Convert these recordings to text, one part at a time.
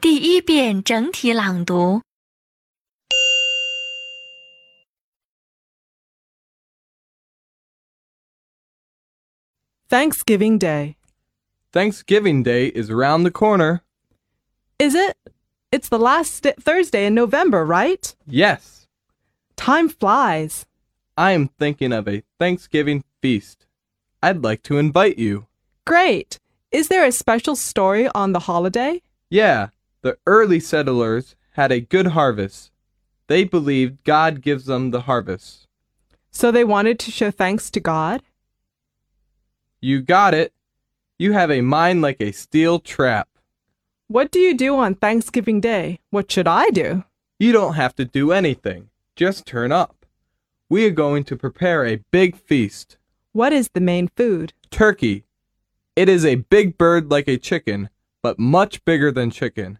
第一遍整体朗读。 Thanksgiving Day. Thanksgiving Day is around the corner. Is it? It's the last st- Thursday in November, right? Yes, Time flies. I am thinking of a Thanksgiving feast. I'd like to invite you. Great. Is there a special story on the holiday? Yeah, the early settlers had a good harvest. They believed God gives them the harvest. So they wanted to show thanks to God? You got it. You have a mind like a steel trap. What do you do on Thanksgiving Day? What should I do? You don't have to do anything. Just turn up. We are going to prepare a big feast. What is the main food? Turkey. It is a big bird like a chicken, but much bigger than chicken.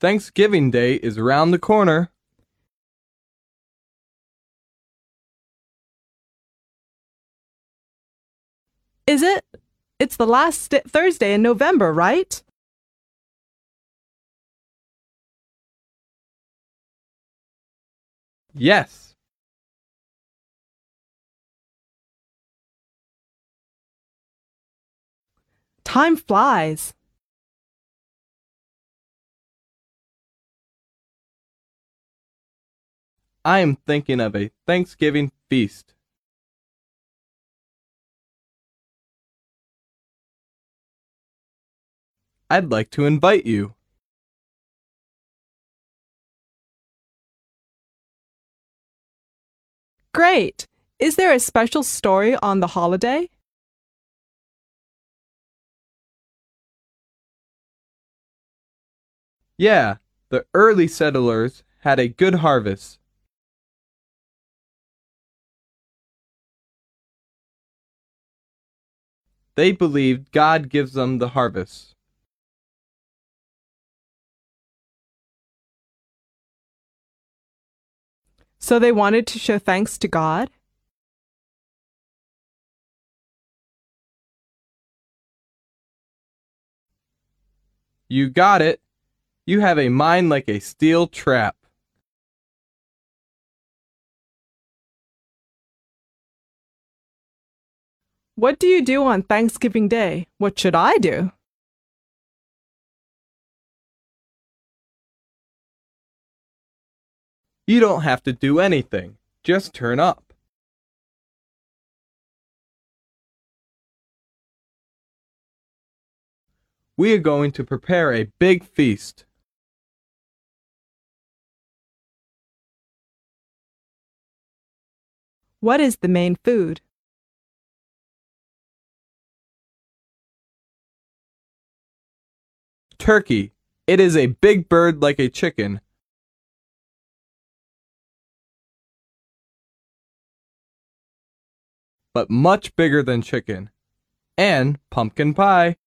Thanksgiving Day is around the corner. Is it? It's the last st- Thursday in November, right? Yes, Time flies. I am thinking of a Thanksgiving feast. I'd like to invite you. Great. Is there a special story on the holiday? Yeah, the early settlers had a good harvest. They believed God gives them the harvest. So they wanted to show thanks to God? You got it. You have a mind like a steel trap. What do you do on Thanksgiving Day? What should I do? You don't have to do anything. Just turn up. We are going to prepare a big feast. What is the main food? Turkey. It is a big bird like a chicken. But much bigger than chicken. And pumpkin pie.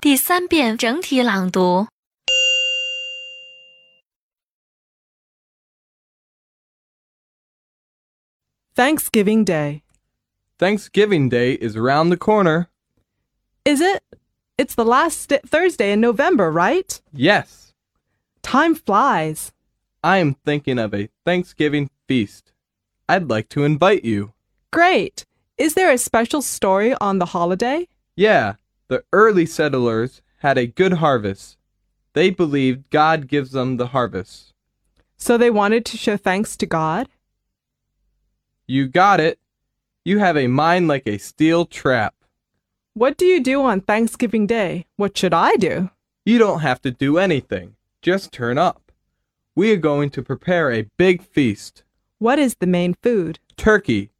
第三遍整体朗读。 Thanksgiving Day. Thanksgiving Day is around the corner. Is it? It's the last st- Thursday in November, right? Yes, Time flies. I am thinking of a Thanksgiving feast. I'd like to invite you. Great. Is there a special story on the holiday? Yeah, the early settlers had a good harvest. They believed God gives them the harvest. So they wanted to show thanks to God? You got it. You have a mind like a steel trap. What do you do on Thanksgiving Day? What should I do? You don't have to do anything. Just turn up. We are going to prepare a big feast. What is the main food? Turkey.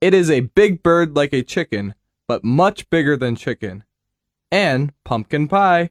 It is a big bird like a chicken, but much bigger than chicken. And pumpkin pie.